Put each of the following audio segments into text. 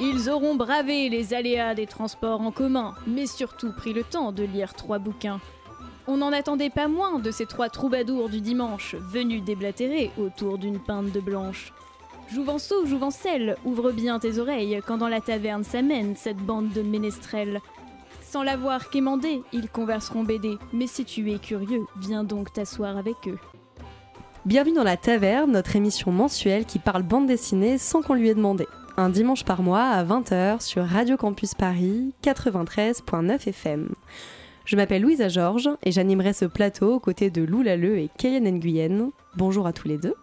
Ils auront bravé les aléas des transports en commun, mais surtout pris le temps de lire trois bouquins. On n'en attendait pas moins de ces trois troubadours du dimanche, venus déblatérer autour d'une pinte de blanche. Jouvenceau, Jouvencelle, ouvre bien tes oreilles quand dans la taverne s'amène cette bande de ménestrels. Sans l'avoir quémandé, ils converseront BD, mais si tu es curieux, viens donc t'asseoir avec eux. Bienvenue dans la taverne, notre émission mensuelle qui parle bande dessinée sans qu'on lui ait demandé. Un dimanche par mois à 20h sur Radio Campus Paris 93.9 FM. Je m'appelle Louisa Georges et j'animerai ce plateau aux côtés de Lou Lalleux et Kayen Nguyen. Bonjour à tous les deux.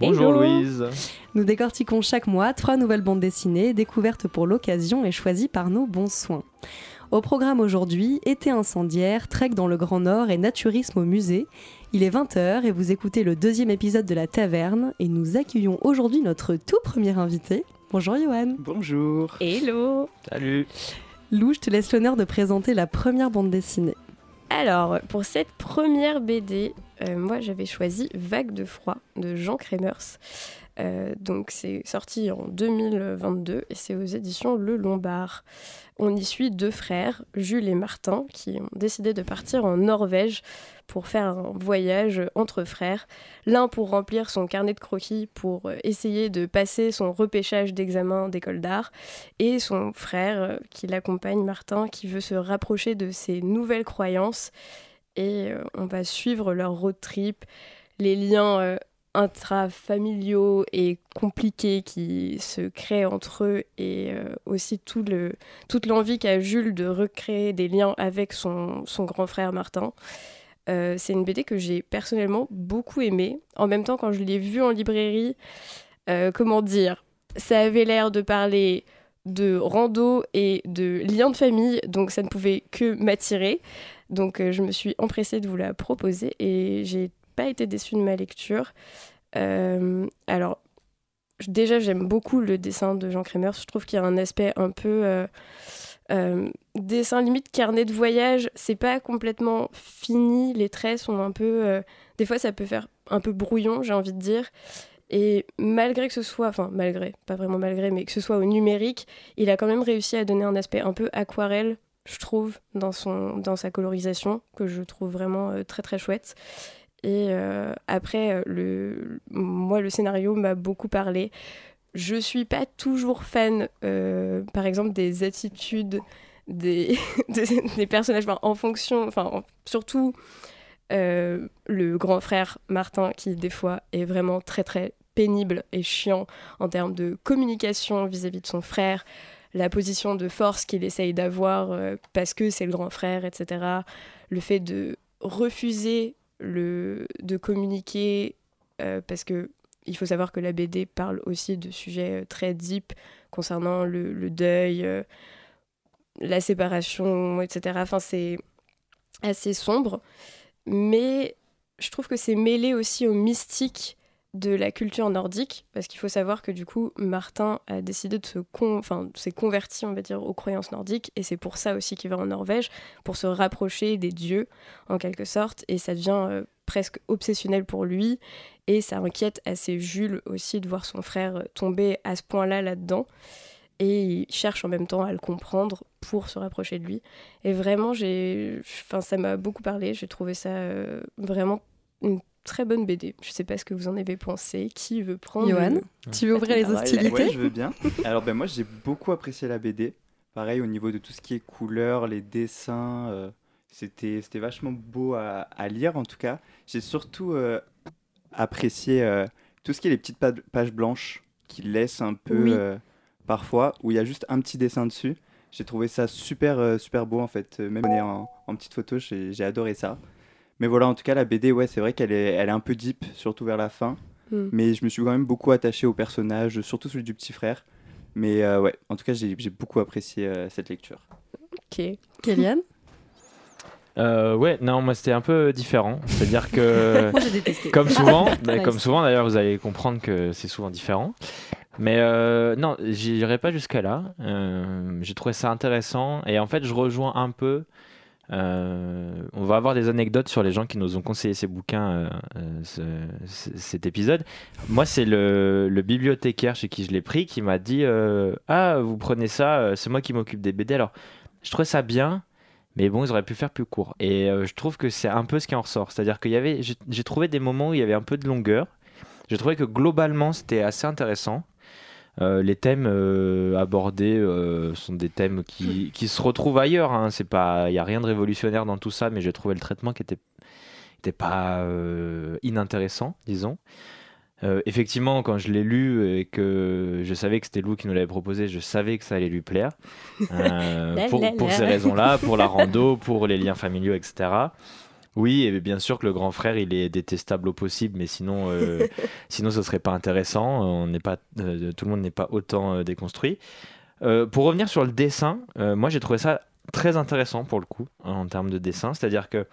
Bonjour Louise. Nous décortiquons chaque mois trois nouvelles bandes dessinées découvertes pour l'occasion et choisies par nos bons soins. Au programme aujourd'hui, été incendiaire, trek dans le Grand Nord et naturisme au musée. Il est 20h et vous écoutez le deuxième épisode de la taverne et nous accueillons aujourd'hui notre tout premier invité. Bonjour Johan. Bonjour. Hello Salut. Lou, je te laisse l'honneur de présenter la première bande dessinée. Alors, pour cette première BD, euh, moi j'avais choisi Vague de froid de Jean Kremers. Euh, donc c'est sorti en 2022 et c'est aux éditions Le Lombard. On y suit deux frères, Jules et Martin, qui ont décidé de partir en Norvège pour faire un voyage entre frères. L'un pour remplir son carnet de croquis pour euh, essayer de passer son repêchage d'examen d'école d'art et son frère euh, qui l'accompagne, Martin, qui veut se rapprocher de ses nouvelles croyances. Et on va suivre leur road trip, les liens intrafamiliaux et compliqués qui se créent entre eux et euh, aussi toute l'envie qu'a Jules de recréer des liens avec son, son grand frère Martin. Euh, c'est une BD que j'ai personnellement beaucoup aimée. En même temps, quand je l'ai vue en librairie, euh, comment dire, ça avait l'air de parler de rando et de liens de famille, donc ça ne pouvait que m'attirer. Donc je me suis empressée de vous la proposer et j'ai pas été déçue de ma lecture. Euh, alors, déjà, j'aime beaucoup le dessin de Jean Crémer. Je trouve qu'il y a un aspect un peu. Euh, euh, dessin limite carnet de voyage, c'est pas complètement fini, les traits sont un peu. des fois, ça peut faire un peu brouillon, j'ai envie de dire. Et malgré que ce soit, enfin malgré, pas vraiment malgré, mais que ce soit au numérique, il a quand même réussi à donner un aspect un peu aquarelle, je trouve, dans, son, dans sa colorisation, que je trouve vraiment très très chouette. Et euh, après, euh, le, moi, le scénario m'a beaucoup parlé. Je suis pas toujours fan, euh, par exemple, des attitudes des, des, personnages, en fonction, enfin, surtout le grand frère Martin, qui des fois est vraiment très très pénible et chiant en termes de communication vis-à-vis -vis de son frère, la position de force qu'il essaye d'avoir parce que c'est le grand frère, etc. Le fait de refuser le, de communiquer, euh, parce que il faut savoir que la BD parle aussi de sujets euh, très deep concernant le, deuil, euh, la séparation, etc. Enfin, c'est assez sombre, mais je trouve que c'est mêlé aussi au mystique de la culture nordique, parce qu'il faut savoir que du coup, Martin a décidé de se enfin, s'est converti, on va dire, aux croyances nordiques, et c'est pour ça aussi qu'il va en Norvège, pour se rapprocher des dieux, en quelque sorte, et ça devient euh, presque obsessionnel pour lui, et ça inquiète assez Jules aussi de voir son frère tomber à ce point-là là-dedans, et il cherche en même temps à le comprendre pour se rapprocher de lui. Et vraiment, j'ai, enfin, ça m'a beaucoup parlé, j'ai trouvé ça euh, vraiment une très bonne BD. Je sais pas ce que vous en avez pensé. Qui veut prendre Johan, tu veux ouvrir les hostilités Oui, je veux bien. Alors ben moi j'ai beaucoup apprécié la BD. Pareil au niveau de tout ce qui est couleurs, les dessins, euh, c'était c'était vachement beau à, lire en tout cas. J'ai surtout euh, apprécié euh, tout ce qui est les petites pages blanches qui laissent un peu parfois où il y a juste un petit dessin dessus. J'ai trouvé ça super super beau en fait, même en, en petite photo, j'ai adoré ça. Mais voilà, en tout cas, la BD, ouais, c'est vrai qu'elle est, elle est un peu deep, surtout vers la fin. Hmm. Mais je me suis quand même beaucoup attaché au personnage, surtout celui du petit frère. Mais euh, ouais, en tout cas, j'ai beaucoup apprécié euh, cette lecture. Ok. Kélian euh, ouais, non, moi c'était un peu différent. C'est-à-dire que, moi, détesté. comme souvent, bah, comme souvent d'ailleurs, vous allez comprendre que c'est souvent différent. Mais euh, non, j'irai pas jusqu'à là. j'ai trouvé ça intéressant et en fait, je rejoins un peu Euh, on va avoir des anecdotes sur les gens qui nous ont conseillé ces bouquins, euh, euh, ce- ce- cet épisode. Moi, c'est le, bibliothécaire chez qui je l'ai pris qui m'a dit Ah, vous prenez ça, c'est moi qui m'occupe des BD. Alors, je trouvais ça bien, mais bon, ils auraient pu faire plus court. Et je trouve que c'est un peu ce qui en ressort. C'est-à-dire qu'il y avait, j'ai j'ai trouvé des moments où il y avait un peu de longueur. J'ai trouvé que globalement, c'était assez intéressant. Euh, les thèmes euh, abordés euh, sont des thèmes qui, qui se retrouvent ailleurs. Hein. C'est pas, il y a rien de révolutionnaire dans tout ça, mais j'ai trouvé le traitement qui était, était pas inintéressant, disons. Effectivement, quand je l'ai lu et que je savais que c'était Lou qui nous l'avait proposé, je savais que ça allait lui plaire. La pour, pour ces raisons-là, pour la rando, pour les liens familiaux, etc. Oui, et bien sûr que le grand frère, il est détestable au possible, mais sinon, euh, sinon ce serait pas intéressant. On n'est pas, euh, tout le monde n'est pas autant euh, déconstruit. Euh, pour revenir sur le dessin, moi j'ai trouvé ça très intéressant pour le coup en termes de dessin, c'est-à-dire que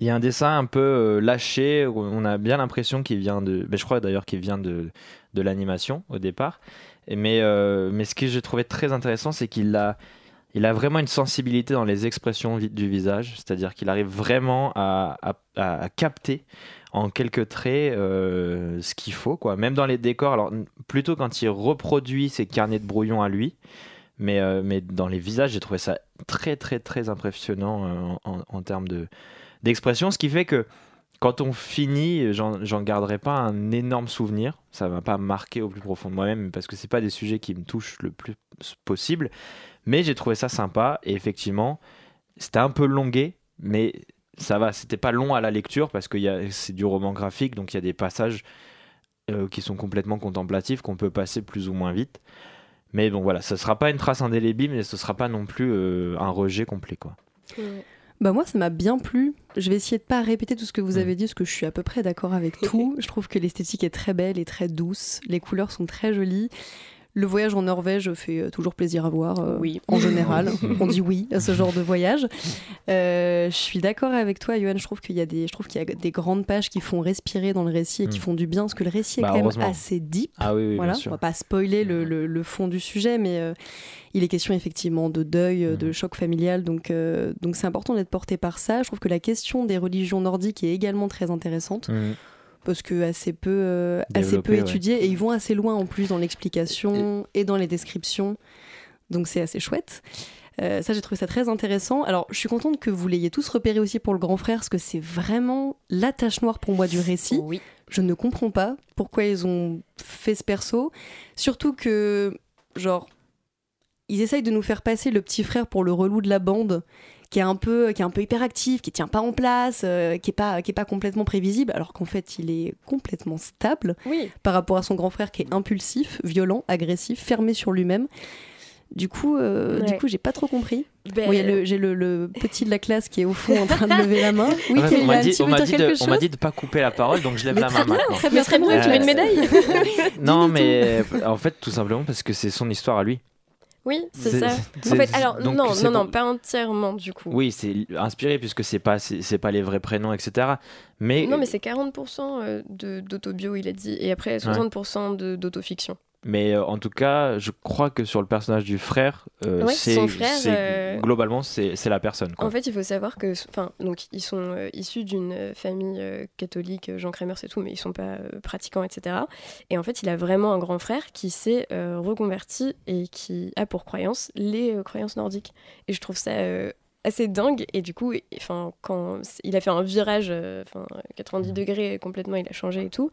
il y a un dessin un peu lâché, où on a bien l'impression qu'il vient de, mais je crois d'ailleurs qu'il vient de, de l'animation au départ. Mais, mais ce que j'ai trouvé très intéressant, c'est qu'il a, il a vraiment une sensibilité dans les expressions du visage, c'est-à-dire qu'il arrive vraiment à, capter en quelques traits euh, ce qu'il faut, quoi. Même dans les décors, alors plutôt quand il reproduit ses carnets de brouillon à lui, mais, euh, mais dans les visages, j'ai trouvé ça très très très impressionnant euh, en, termes de d'expression, ce qui fait que quand on finit, j'en garderai pas un énorme souvenir. Ça m'a pas marqué au plus profond de moi-même parce que c'est pas des sujets qui me touchent le plus possible. Mais j'ai trouvé ça sympa et effectivement, c'était un peu longué, mais ça va. C'était pas long à la lecture parce que il y a- c'est du roman graphique, donc il y a des passages euh, qui sont complètement contemplatifs qu'on peut passer plus ou moins vite. Mais bon, voilà, ça sera pas une trace indélébile, mais ce sera pas non plus euh, un rejet complet, quoi. Bah moi ça m'a bien plu. Je vais essayer de pas répéter tout ce que vous Mm. avez dit parce que je suis à peu près d'accord avec tout. je trouve que l'esthétique est très belle et très douce. Les couleurs sont très jolies. Le voyage en Norvège fait euh, toujours plaisir à voir. euh, Oui. En général, on dit oui à ce genre de voyage. Euh, je suis d'accord avec toi, Johan. Je trouve qu'il y a des, je trouve qu'il y a des grandes pages qui font respirer dans le récit et qui Mm. font du bien, parce que le récit est Bah, quand même assez deep. Ah oui, oui Voilà, on va pas spoiler le, le- le fond du sujet, mais euh, il est question effectivement de deuil, de Mhm. choc familial, donc euh, donc c'est important d'être porté par ça. Je trouve que la question des religions nordiques est également très intéressante. Parce que assez peu euh, assez peu ouais. étudiée et ils vont assez loin en plus dans l'explication et dans les descriptions, donc c'est assez chouette. Euh, ça, j'ai trouvé ça très intéressant. Alors, je suis contente que vous l'ayez tous repéré aussi pour le grand frère, parce que c'est vraiment la tache noire pour moi du récit. Oui. Je ne comprends pas pourquoi ils ont fait ce perso. Surtout que, genre, ils essayent de nous faire passer le petit frère pour le relou de la bande, qui est un peu, qui est un peu hyperactif, qui tient pas en place, euh, qui est pas, qui est pas complètement prévisible, alors qu'en fait, il est complètement stable Oui. par rapport à son grand frère qui est impulsif, violent, agressif, fermé sur lui-même. Du coup, euh, du Ouais. coup, j'ai pas trop compris. Ben, Bon, le- j'ai le, le petit de la classe qui est au fond en train de lever la main. Oui, on m'a dit, on m'a dit dit de pas couper la parole, donc je lève Mais la très main bien, maintenant. très bien, très bien. tu mets une Euh, médaille. Non, Dis-nous mais en fait, tout simplement parce que c'est son histoire à lui. Oui, c'est ça. c'est- En fait, alors, donc non, non, non, pas entièrement du coup. Oui, c'est inspiré puisque c'est pas c'est pas les vrais prénoms, etc. Mais, Non, mais c'est 40% euh, de- d'autobio, il a dit, et après 60% de- d'autofiction. Mais euh, en tout cas, je crois que sur le personnage du frère, euh, Ouais, c'est frère, euh, globalement c'est c'est la personne. Quoi. En fait, il faut savoir que, enfin, donc ils sont euh, issus d'une famille catholique, Jean Crémer, c'est tout, mais ils sont pas pratiquants, etc. Et en fait, il a vraiment un grand frère qui s'est reconverti et qui a pour croyance les croyances nordiques. Et je trouve ça assez dingue. Et du coup, enfin, quand il a fait un virage, euh, enfin, 90 degrés complètement, il a changé et tout.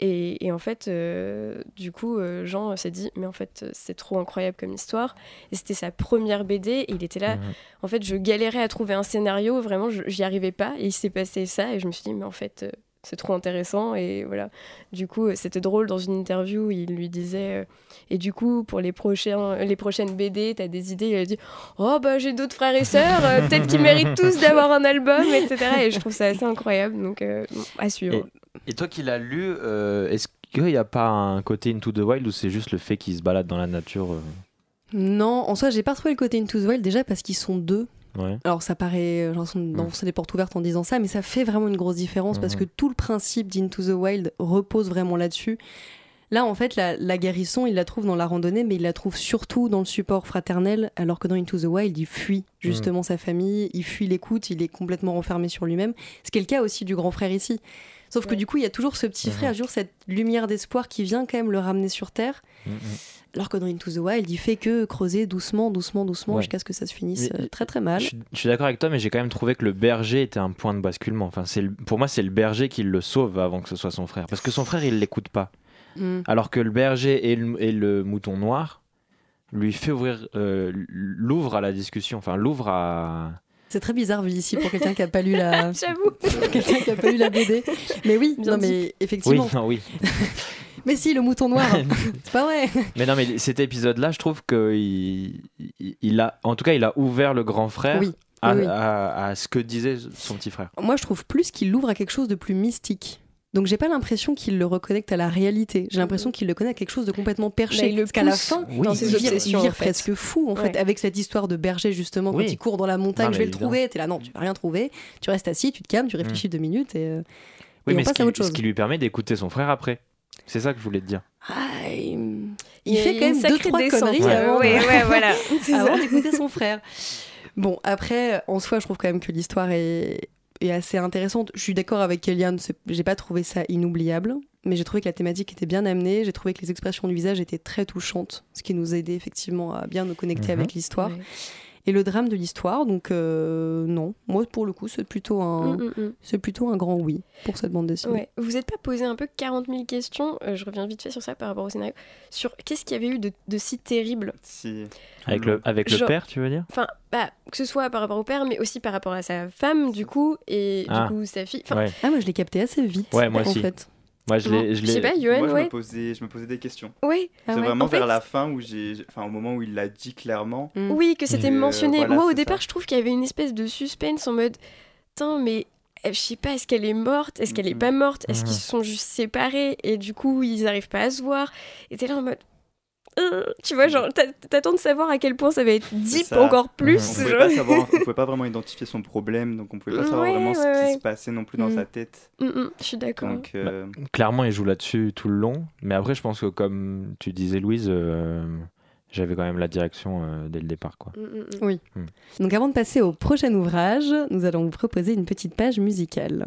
Et, et en fait, euh, du coup, euh, Jean s'est dit, mais en fait, c'est trop incroyable comme histoire. Et c'était sa première BD. Et il était là. Mhm. En fait, je galérais à trouver un scénario, vraiment, j'y arrivais pas. Et il s'est passé ça, et je me suis dit, mais en fait, c'est trop intéressant. Et voilà. Du coup, euh, c'était drôle dans une interview, il lui disait, euh, et du coup, pour les, prochains, les prochaines BD, t'as des idées? Il a dit, oh bah j'ai d'autres frères et sœurs, euh, peut-être qu'ils méritent tous d'avoir un album, etc. Et je trouve ça assez incroyable, donc euh, à suivre. Et toi qui l'as lu, euh, est-ce qu'il n'y a pas un côté Into the Wild ou c'est juste le fait qu'il se balade dans la nature euh, Non, en soi, j'ai pas trouvé le côté Into the Wild déjà parce qu'ils sont deux. Ouais. Alors ça paraît, euh, j'ai l'impression d'enfoncer des portes ouvertes en disant ça, mais ça fait vraiment une grosse différence parce que tout le principe d'Into the Wild repose vraiment là-dessus. Là, en fait, la, la guérison, il la trouve dans la randonnée, mais il la trouve surtout dans le support fraternel, alors que dans Into the Wild, il fuit justement sa famille, il fuit l'écoute, il est complètement renfermé sur lui-même. Ce qui est le cas aussi du grand frère ici. Sauf que du coup, il y a toujours ce petit Mhm. frère, toujours cette lumière d'espoir qui vient quand même le ramener sur Terre. Mm, mm. Alors que dans Into the Wild, il fait que creuser doucement, doucement, doucement, Ouais. jusqu'à ce que ça se finisse Mais- euh, très très mal. Je, suis- je suis d'accord avec toi, mais j'ai quand même trouvé que le berger était un point de basculement. Enfin, c'est le- pour moi, c'est le berger qui le sauve avant que ce soit son frère. Parce que son frère, il l'écoute pas. Mm. Alors que le berger et le, et le mouton noir lui fait ouvrir, euh, l'ouvre à la discussion. Enfin, l'ouvre à. C'est très bizarre vu ici pour quelqu'un qui a pas lu la, J'avoue. quelqu'un qui a pas lu la BD. Mais oui, Bien non dit. mais Oui, effectivement. non, oui. Mais si, le mouton noir, c'est pas vrai. Mais non, mais cet épisode-là, je trouve que il, il- a, en tout cas, il a ouvert le grand frère Oui, à, oui, oui. à- à ce que disait son petit frère. Moi, je trouve plus qu'il l'ouvre à quelque chose de plus mystique. Donc, j'ai pas l'impression qu'il le reconnecte à la réalité. J'ai l'impression qu'il le connecte à quelque chose de complètement perché. Bah, il le Parce qu'à la fin, Oui, dans il ses vire, obsessions. il vire en fait. presque fou, en fait, Ouais. avec cette histoire de berger, justement, Oui. quand il court dans la montagne, Non, je vais le trouver. T'es là, non, tu vas rien trouver. Tu restes assis, tu te calmes, tu réfléchis deux minutes et, euh, Oui, et mais on ce passe à autre ce chose. qui lui permet d'écouter son frère après. C'est ça que je voulais te dire. Ah, il... Il fait quand même deux, trois descente. conneries Ouais, avant, ouais, voilà. C'est avant d'écouter son frère. Bon, après, en soi, je trouve quand même que l'histoire est, est assez intéressante. Je suis d'accord avec Kellyanne, c'est- j'ai pas trouvé ça inoubliable, mais j'ai trouvé que la thématique était bien amenée, j'ai trouvé que les expressions du visage étaient très touchantes, ce qui nous a aidé effectivement à bien nous connecter Mhm. avec l'histoire. Et le drame de l'histoire, donc euh, non, moi pour le coup, c'est plutôt, un, Mm, mm, mm. c'est plutôt un grand oui pour cette bande dessinée. Ouais. Vous n'êtes pas posé un peu 40 000 questions, euh, je reviens vite fait sur ça par rapport au scénario, sur qu'est-ce qu'il y avait eu de, de si terrible? Si. Avec le, avec le Genre- père, tu veux dire? Enfin, bah, que ce soit par rapport au père, mais aussi par rapport à sa femme, du coup, et Ah. du coup sa fille. Ouais. Ah, moi je l'ai capté assez vite. Ouais, moi en aussi. fait. Moi, je l'ai. je je sais l'ai- pas, Yoann, Moi, je, ouais. me posais, je me posais des questions. Ouais, Ah c'est ouais. vraiment En vers fait- la fin où j'ai. Enfin, au moment où il l'a dit clairement. Mm. oui, que c'était Euh, mentionné. voilà, Moi, au départ, ça. je trouve qu'il y avait une espèce de suspense en mode, Tain, mais euh, je sais pas, est-ce qu'elle est morte? Est-ce qu'elle est pas morte? Est-ce qu'ils Mhm. se sont juste séparés et du coup, ils arrivent pas à se voir? Et t'es là en mode. Tu vois, genre, t'a- t'attends de savoir à quel point ça va être deep encore plus. On pouvait, genre. pas savoir, on pouvait pas vraiment identifier son problème, donc on pouvait pas savoir Ouais, vraiment ce ouais, qui ouais. se passait non plus dans Mm. sa tête. Mm, mm, je suis d'accord. Euh, Clairement, il joue là-dessus tout le long. Mais après, je pense que, comme tu disais, Louise, euh, j'avais quand même la direction euh, dès le départ. Quoi. Oui. Donc avant de passer au prochain ouvrage, nous allons vous proposer une petite page musicale.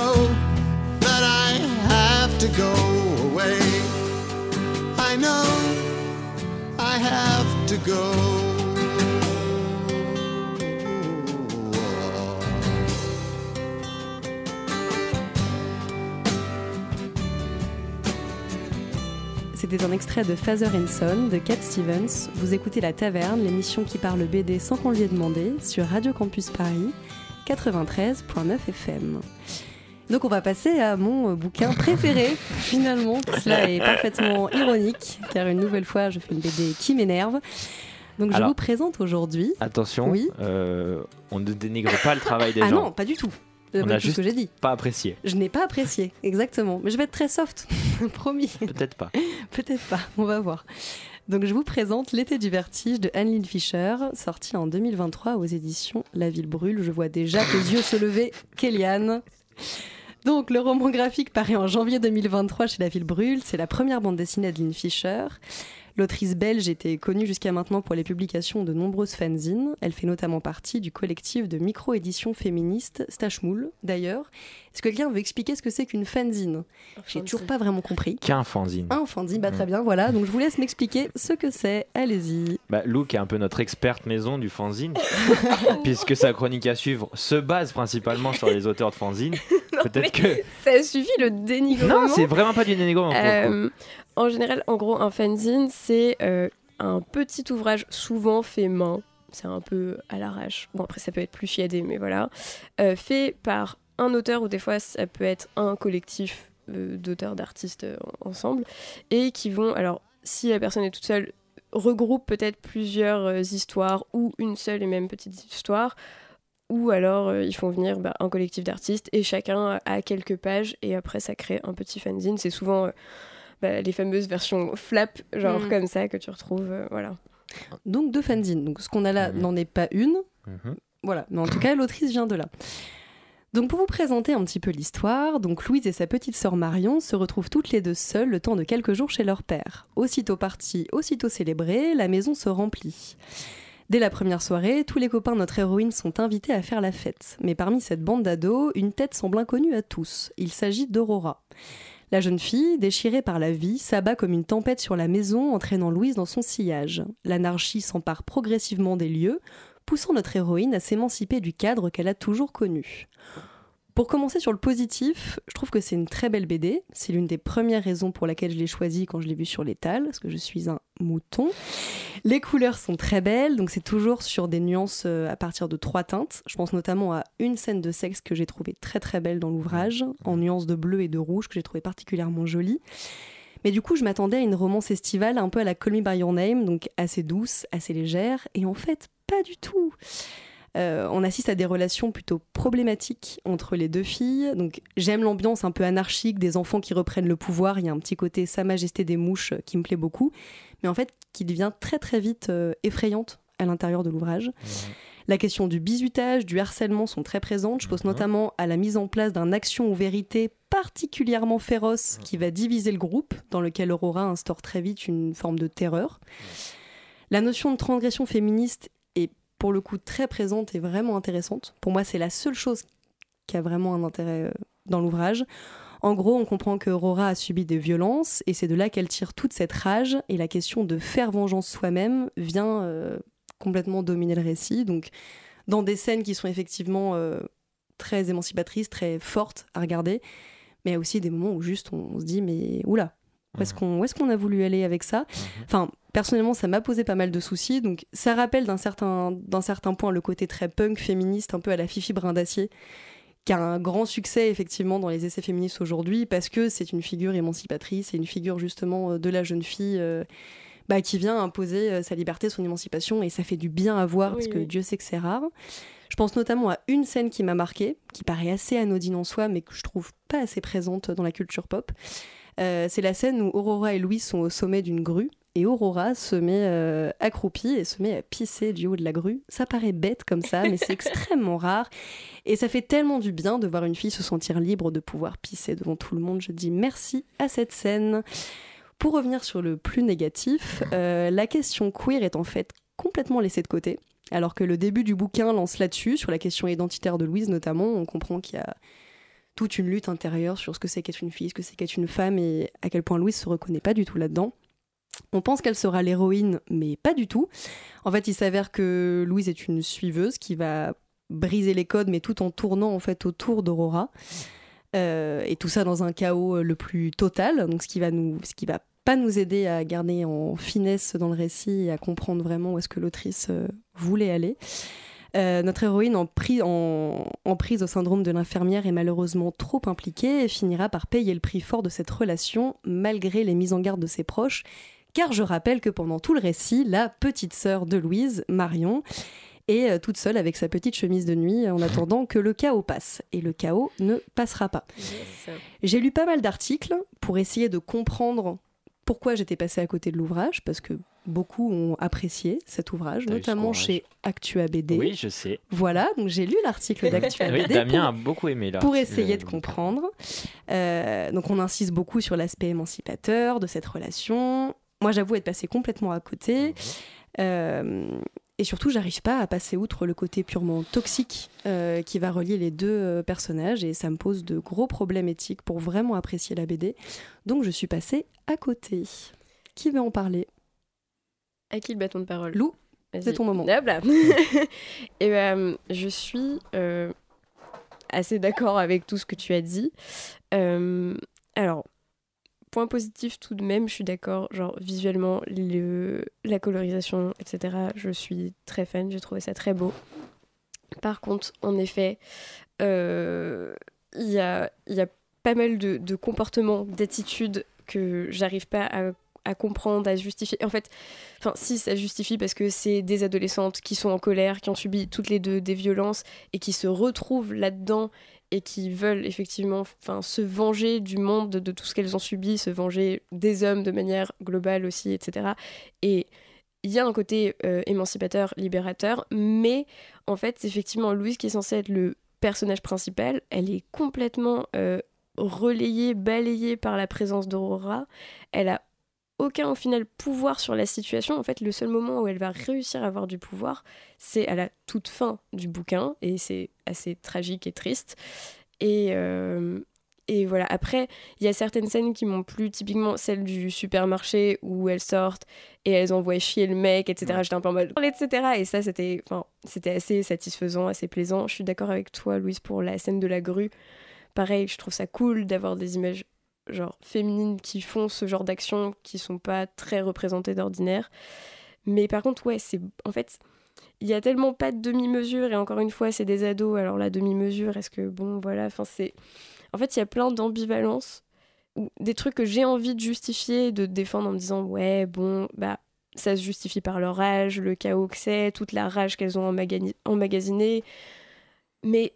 C'était un extrait de Father and Son de Cat Stevens. Vous écoutez La Taverne, l'émission qui parle BD sans qu'on lui ait demandé, sur Radio Campus Paris, 93.9 FM. Donc on va passer à mon euh, bouquin préféré, finalement. Cela est parfaitement ironique, car une nouvelle fois, je fais une BD qui m'énerve. Donc je Alors- vous présente aujourd'hui. Attention, Oui. euh, on ne dénigre pas le travail des Ah gens. non, pas du tout. C'est On pas a tout ce juste- que j'ai dit. Pas apprécié. Je n'ai pas apprécié, exactement. Mais je vais être très soft, promis. Peut-être pas. Peut-être pas, on va voir. Donc je vous présente L'été du vertige de Anne-Lynn Fischer, sorti en 2023 aux éditions La Ville Brûle. Je vois déjà tes yeux se lever, Kéliane. Donc le roman graphique paraît en janvier 2023 chez La Ville Brûle. C'est la première bande dessinée de Lynn Fischer. L'autrice belge était connue jusqu'à maintenant pour les publications de nombreuses fanzines. Elle fait notamment partie du collectif de micro-éditions féministes Stachmoul. D'ailleurs, est-ce que quelqu'un veut expliquer ce que c'est qu'une fanzine? J'ai toujours pas vraiment compris. Qu'un fanzine. Un fanzine, bah très Mm. bien, voilà. Donc je vous laisse m'expliquer ce que c'est. Allez-y. Bah, Lou, qui est un peu notre experte maison du fanzine, puisque sa chronique à suivre se base principalement sur les auteurs de fanzine. Peut-être que. Ça suffit le dénigrement. Non, c'est vraiment pas du dénigrement. pour le coup. Euh, en général, en gros, un fanzine, c'est euh, un petit ouvrage souvent fait main. C'est un peu à l'arrache. Bon, après, ça peut être plus chiadé, mais voilà. Euh, fait par un auteur, ou des fois, ça peut être un collectif euh, d'auteurs, d'artistes ensemble. Et qui vont, alors, si la personne est toute seule, regroupe peut-être plusieurs histoires ou une seule et même petite histoire. Ou alors ils font venir bah, un collectif d'artistes et chacun a quelques pages et après ça crée un petit fanzine. C'est souvent bah, les fameuses versions flap, genre Mhm. comme ça, que tu retrouves. euh, voilà. Donc deux fanzines. Donc ce qu'on a là Mhm. n'en est pas une. Mhm. Voilà. Mais en tout cas, l'autrice vient de là. Donc pour vous présenter un petit peu l'histoire, donc Louise et sa petite sœur Marion se retrouvent toutes les deux seules le temps de quelques jours chez leur père. Aussitôt partis, aussitôt célébrés, la maison se remplit. Dès la première soirée, tous les copains de notre héroïne sont invités à faire la fête. Mais parmi cette bande d'ados, une tête semble inconnue à tous. Il s'agit d'Aurora. La jeune fille, déchirée par la vie, s'abat comme une tempête sur la maison, entraînant Louise dans son sillage. L'anarchie s'empare progressivement des lieux, poussant notre héroïne à s'émanciper du cadre qu'elle a toujours connu. Pour commencer sur le positif, je trouve que c'est une très belle BD. C'est l'une des premières raisons pour laquelle je l'ai choisie quand je l'ai vue sur l'étal, parce que je suis un mouton. Les couleurs sont très belles, donc c'est toujours sur des nuances euh, à partir de trois teintes. Je pense notamment à une scène de sexe que j'ai trouvée très très belle dans l'ouvrage, en nuances de bleu et de rouge que j'ai trouvé particulièrement jolie. Mais du coup, je m'attendais à une romance estivale un peu à la Call Me By Your Name, donc assez douce, assez légère, et en fait, pas du tout. Euh, on assiste à des relations plutôt problématiques entre les deux filles. Donc j'aime l'ambiance un peu anarchique des enfants qui reprennent le pouvoir. Il y a un petit côté Sa Majesté des mouches euh, qui me plaît beaucoup, mais en fait qui devient très très vite euh, effrayante à l'intérieur de l'ouvrage. La question du bizutage, du harcèlement sont très présentes. Je pense Mhm. notamment à la mise en place d'un action ou vérité particulièrement féroce qui va diviser le groupe, dans lequel Aurora instaure très vite une forme de terreur. La notion de transgression féministe pour le coup très présente et vraiment intéressante. Pour moi, c'est la seule chose qui a vraiment un intérêt euh, dans l'ouvrage. En gros, on comprend que Aurora a subi des violences et c'est de là qu'elle tire toute cette rage et la question de faire vengeance soi-même vient euh, complètement dominer le récit. Donc, dans des scènes qui sont effectivement euh, très émancipatrices, très fortes à regarder, mais il y a aussi des moments où juste on, on se dit mais oula, où est-ce qu'on où est-ce qu'on a voulu aller avec ça? Enfin, personnellement, ça m'a posé pas mal de soucis. Donc, ça rappelle d'un certain, point le côté très punk féministe, un peu à la Fifi Brin d'Acier, qui a un grand succès effectivement dans les essais féministes aujourd'hui, parce que c'est une figure émancipatrice, c'est une figure justement euh, de la jeune fille. euh, bah, qui vient imposer euh, sa liberté, son émancipation, et ça fait du bien à voir, Oui, parce que oui. Dieu sait que c'est rare. Je pense notamment à une scène qui m'a marquée, qui paraît assez anodine en soi, mais que je trouve pas assez présente dans la culture pop. Euh, c'est la scène où Aurora et Louis sont au sommet d'une grue, et Aurora se met euh, accroupie et se met à pisser du haut de la grue. Ça paraît bête comme ça, mais c'est extrêmement rare. Et ça fait tellement du bien de voir une fille se sentir libre de pouvoir pisser devant tout le monde. Je dis merci à cette scène. Pour revenir sur le plus négatif, euh, la question queer est en fait complètement laissée de côté. Alors que le début du bouquin lance là-dessus, sur la question identitaire de Louise notamment, on comprend qu'il y a toute une lutte intérieure sur ce que c'est qu'être une fille, ce que c'est qu'être une femme et à quel point Louise se reconnaît pas du tout là-dedans. On pense qu'elle sera l'héroïne, mais pas du tout. En fait, il s'avère que Louise est une suiveuse qui va briser les codes, mais tout en tournant en fait autour d'Aurora. Euh, et tout ça dans un chaos euh, le plus total, donc ce qui va nous, ce qui va pas nous aider à garder en finesse dans le récit et à comprendre vraiment où est-ce que l'autrice euh, voulait aller. Euh, notre héroïne en, pri- en- en prise au syndrome de l'infirmière est malheureusement trop impliquée et finira par payer le prix fort de cette relation malgré les mises en garde de ses proches car je rappelle que pendant tout le récit, la petite sœur de Louise, Marion, est euh, toute seule avec sa petite chemise de nuit en attendant que le chaos passe. Et le chaos ne passera pas. J'ai lu pas mal d'articles pour essayer de comprendre pourquoi j'étais passée à côté de l'ouvrage, parce que beaucoup ont apprécié cet ouvrage, notamment chez Actua BD. Oui, je sais. Voilà, donc j'ai lu l'article d'Actua Oui, BD Damien pour- a beaucoup aimé là. pour essayer de comprendre. Euh, donc on insiste beaucoup sur l'aspect émancipateur de cette relation. Moi j'avoue être passée complètement à côté. Euh, et surtout j'arrive pas à passer outre le côté purement toxique euh, qui va relier les deux euh, personnages et ça me pose de gros problèmes éthiques pour vraiment apprécier la BD. Donc je suis passée à côté. Qui veut en parler? À qui le bâton de parole? Lou, c'est ton moment. Et ben, je suis euh, assez d'accord avec tout ce que tu as dit. Euh, alors, point positif tout de même, je suis d'accord. Genre, visuellement, le, la colorisation, etc., je suis très fan. J'ai trouvé ça très beau. Par contre, en effet, euh, il y, a, pas mal de, comportements, d'attitudes que j'arrive pas à, à comprendre, à justifier. En fait, Enfin, si, ça justifie parce que c'est des adolescentes qui sont en colère, qui ont subi toutes les deux des violences et qui se retrouvent là-dedans et qui veulent effectivement se venger du monde, de, tout ce qu'elles ont subi, se venger des hommes de manière globale aussi, etc. Et il y a un côté euh, émancipateur, libérateur, mais en fait, effectivement, Louise, qui est censée être le personnage principal, elle est complètement euh, relayée, balayée par la présence d'Aurora. Elle a aucun au final pouvoir sur la situation. En fait, le seul moment où elle va réussir à avoir du pouvoir, c'est à la toute fin du bouquin, et c'est assez tragique et triste. Et, euh, et voilà, après, il y a certaines scènes qui m'ont plu, typiquement celle du supermarché où elles sortent et elles envoient chier le mec, etc. J'étais un peu en mode, etc. Et ça, c'était enfin, c'était assez satisfaisant, assez plaisant. Je suis d'accord avec toi, Louise, pour la scène de la grue. Pareil, je trouve ça cool d'avoir des images genre féminines qui font ce genre d'actions qui sont pas très représentées d'ordinaire. Mais par contre, ouais, c'est en fait, il y a tellement pas de demi-mesure et encore une fois, c'est des ados. Alors la demi-mesure, est-ce que bon, voilà, enfin c'est, en fait, il y a plein d'ambivalences ou des trucs que j'ai envie de justifier, de défendre en me disant ouais, bon, bah ça se justifie par leur âge, le chaos que c'est, toute la rage qu'elles ont emmagasinée. Mais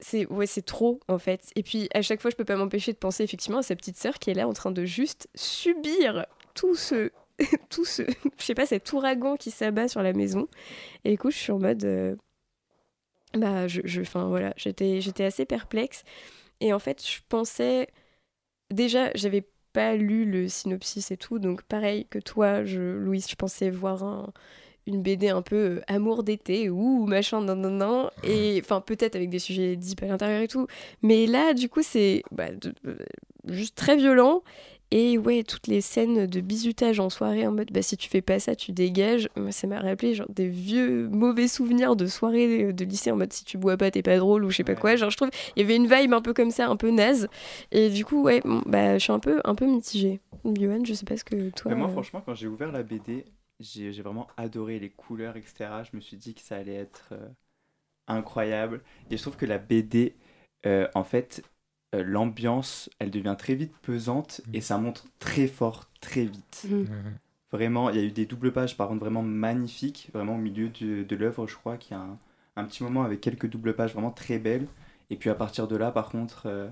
c'est ouais, c'est trop en fait. Et puis à chaque fois, je peux pas m'empêcher de penser effectivement à sa petite sœur qui est là en train de juste subir tout ce tout ce je sais pas cet ouragan qui s'abat sur la maison. Et coup, je suis en mode euh, bah je je enfin voilà, j'étais j'étais assez perplexe et en fait, je pensais déjà, j'avais pas lu le synopsis et tout, donc pareil que toi, je, Louise, je pensais voir un, une BD un peu euh, amour d'été ou machin, non, non, non, et enfin peut-être avec des sujets deep à l'intérieur et tout, mais là, du coup, c'est bah, de- euh, juste très violent. Et ouais, toutes les scènes de bizutage en soirée en mode bah si tu fais pas ça, tu dégages. Moi, ça m'a rappelé genre des vieux mauvais souvenirs de soirée de lycée en mode si tu bois pas, t'es pas drôle ou je sais pas quoi. Genre, je trouve il y avait une vibe un peu comme ça, un peu naze. Et du coup, ouais, bah je suis un peu, un peu mitigée. Johan, je sais pas ce que toi. Mais moi, euh, franchement, quand j'ai ouvert la BD, j'ai vraiment adoré les couleurs, etc. Je me suis dit que ça allait être euh, incroyable. Et je trouve que la BD, euh, en fait, euh, l'ambiance, elle devient très vite pesante et ça montre très fort, très vite. Mhm. Vraiment, il y a eu des doubles pages, par contre, vraiment magnifiques. Vraiment au milieu de, de l'œuvre, je crois qu'il y a un, un petit moment avec quelques doubles pages vraiment très belles. Et puis à partir de là, par contre, euh,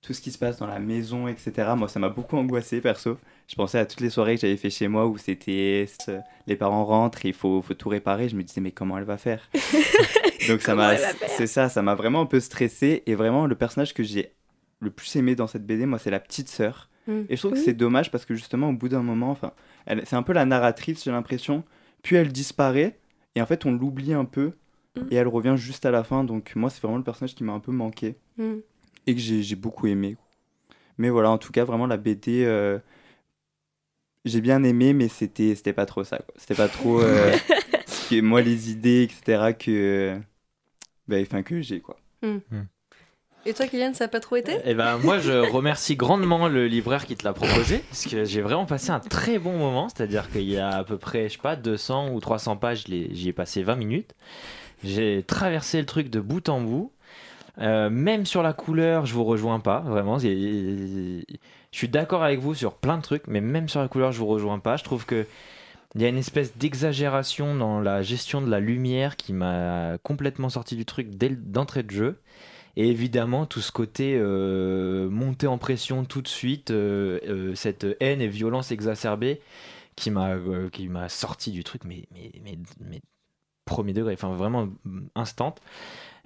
tout ce qui se passe dans la maison, etc., moi, ça m'a beaucoup angoissé, perso. Je pensais à toutes les soirées que j'avais fait chez moi où c'était euh, les parents rentrent, et il faut, faut tout réparer. Je me disais, mais comment elle va faire? Donc ça m'a, c'est ça, ça m'a vraiment un peu stressé. Et vraiment, le personnage que j'ai le plus aimé dans cette BD, moi, c'est la petite sœur. Mm. Et je trouve Oui. que c'est dommage parce que justement, au bout d'un moment, enfin, c'est un peu la narratrice, j'ai l'impression. Puis elle disparaît et en fait, on l'oublie un peu Mm. et elle revient juste à la fin. Donc moi, c'est vraiment le personnage qui m'a un peu manqué Mm. Et que j'ai beaucoup aimé. Mais voilà, en tout cas, vraiment la BD, euh, j'ai bien aimé, mais c'était c'était pas trop ça. C'était pas trop euh, ce que- moi les idées, etc. que ben, enfin que j'ai quoi. Et toi, Kylian, ça a pas trop été? Eh ben, moi, je remercie grandement le libraire qui te l'a proposé, parce que j'ai vraiment passé un très bon moment. C'est-à-dire qu'il y a à peu près, je sais pas, 200 ou 300 pages, j'y ai passé 20 minutes. J'ai traversé le truc de bout en bout. Euh, même sur la couleur, je vous rejoins pas, vraiment. Je suis d'accord avec vous sur plein de trucs, mais même sur la couleur, je vous rejoins pas. Je trouve que il y a une espèce d'exagération dans la gestion de la lumière qui m'a complètement sorti du truc dès d'entrée de jeu. Et évidemment, tout ce côté euh, montée en pression tout de suite, euh, euh, cette haine et violence exacerbée qui m'a qui m'a sorti du truc, mais, mais, mais, mais premier degré, enfin vraiment instant.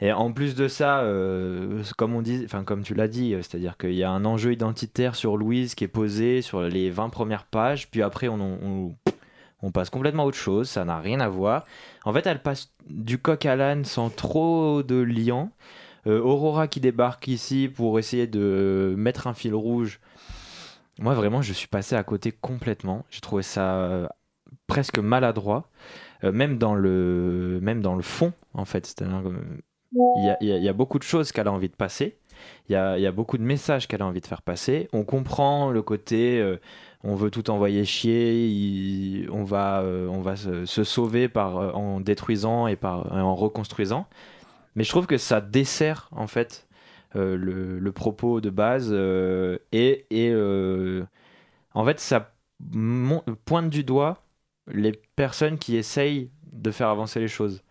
Et en plus de ça, euh, comme on comme tu l'as dit, euh, c'est-à-dire qu'il y a un enjeu identitaire sur Louise qui est posé sur les 20 premières pages, puis après on, passe complètement à autre chose, ça n'a rien à voir. En fait, elle passe du coq à l'âne sans trop de liant. Euh, Aurora qui débarque ici pour essayer de mettre un fil rouge. Moi, vraiment, je suis passé à côté complètement. J'ai trouvé ça presque maladroit, même, dans le, même dans le fond, en fait. Il y, a, beaucoup de choses qu'elle a envie de passer. Il y a, beaucoup de messages qu'elle a envie de faire passer. On comprend le côté euh, on veut tout envoyer chier, on va, euh, on va se, sauver euh, en détruisant et en reconstruisant. Mais je trouve que ça dessert en fait le, propos de base et, et en fait ça pointe du doigt les personnes qui essayent de faire avancer les choses.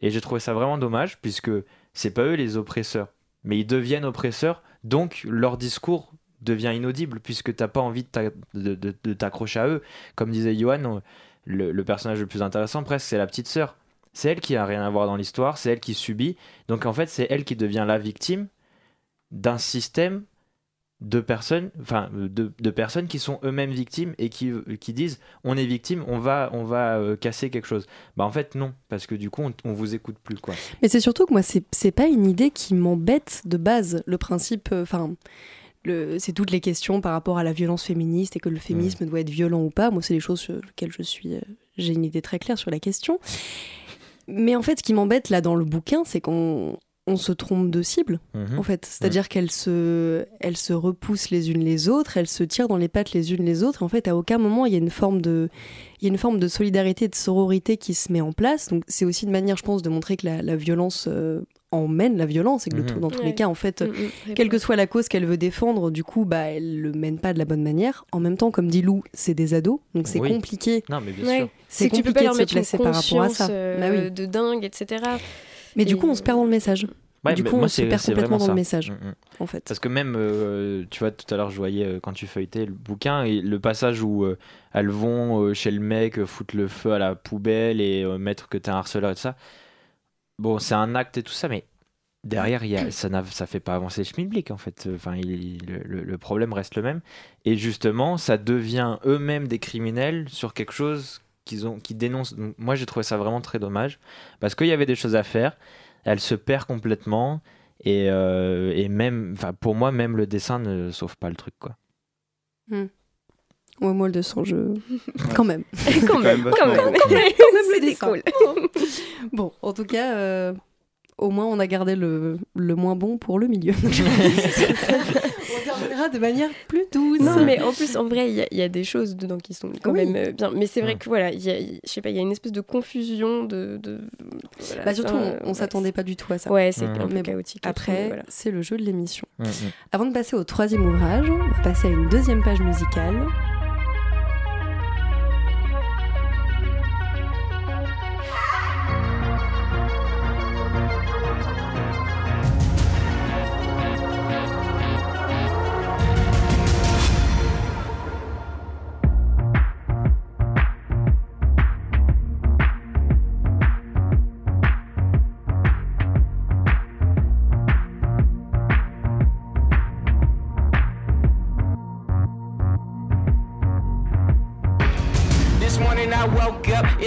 Et j'ai trouvé ça vraiment dommage puisque c'est pas eux les oppresseurs, mais ils deviennent oppresseurs, donc leur discours devient inaudible puisque t'as pas envie de t'a- de- de- de t'accrocher à eux. Comme disait Johan, le, le personnage le plus intéressant presque c'est la petite sœur. C'est elle qui a rien à voir dans l'histoire, c'est elle qui subit. Donc en fait c'est elle qui devient la victime d'un système de personnes, enfin de, de personnes qui sont eux-mêmes victimes et qui, qui disent on est victime, on va, on va euh, casser quelque chose. Bah en fait non, parce que du coup on, on vous écoute plus quoi. Mais c'est surtout que moi, c'est c'est pas une idée qui m'embête de base. Le principe, euh, enfin, le- c'est toutes les questions par rapport à la violence féministe et que le féminisme doit être violent ou pas. Moi, c'est les choses sur lesquelles je suis. euh, J'ai une idée très claire sur la question. Mais en fait, ce qui m'embête là dans le bouquin, c'est qu'on on se trompe de cible, Mhm. en fait. C'est-à-dire qu'elles se, elles se repoussent les unes les autres, elles se tirent dans les pattes les unes les autres. Et en fait, à aucun moment, il y a une forme de, il y a une forme de solidarité, de sororité qui se met en place. Donc, c'est aussi une manière, je pense, de montrer que la, la violence euh, emmène la violence et que Mhm. tout- dans tous Ouais. les cas, en fait, mm, quelle que soit la cause qu'elle veut défendre, du coup, bah, elle le mène pas de la bonne manière. En même temps, comme dit Lou, c'est des ados, donc c'est Oui. compliqué. Non mais bien Ouais. sûr. C'est que tu peux compliqué pas leur de se placer par rapport à ça. euh, Bah oui. de dingue, etc. Mais du coup, on se perd dans le message, Ouais, Du coup, moi, on se perd complètement dans le message. Mhm. en fait. Parce que même, euh, tu vois, tout à l'heure, je voyais euh, quand tu feuilletais le bouquin, et le passage où euh, elles vont euh, chez le mec euh, foutre le feu à la poubelle et euh, mettre que t'es un harceleur et tout ça. Bon, c'est un acte et tout ça, mais derrière, y a, ça, n'a- ça fait pas avancer le schmilblick en fait. Enfin, il- le, le- le problème reste le même. Et justement, ça devient eux-mêmes des criminels sur quelque chose qu'ils ont, qui dénoncent. Donc, moi, j'ai trouvé ça vraiment très dommage parce qu'il y avait des choses à faire. Elle se perd complètement. Et, euh, et même, enfin, pour moi, même le dessin ne sauve pas le truc, quoi. Ouais, moi, le dessin, je. Quand même. quand même, quand même. Quand même le C'était dessin. cool. Bon, en tout cas, euh, au moins, on a gardé le, le moins bon pour le milieu. De manière plus douce. Non, mais en plus, en vrai, il y, a- il y a des choses dedans qui sont quand Oui. même euh, bien. Mais c'est vrai Ouais. que voilà, il y a, je sais pas, il y a une espèce de confusion de. de voilà, Bah, surtout, ça, on, euh, on ouais, s'attendait pas du tout à ça. Ouais, c'est un peu chaotique. Après, voilà. c'est le jeu de l'émission. Avant de passer au troisième ouvrage, on va passer à une deuxième page musicale.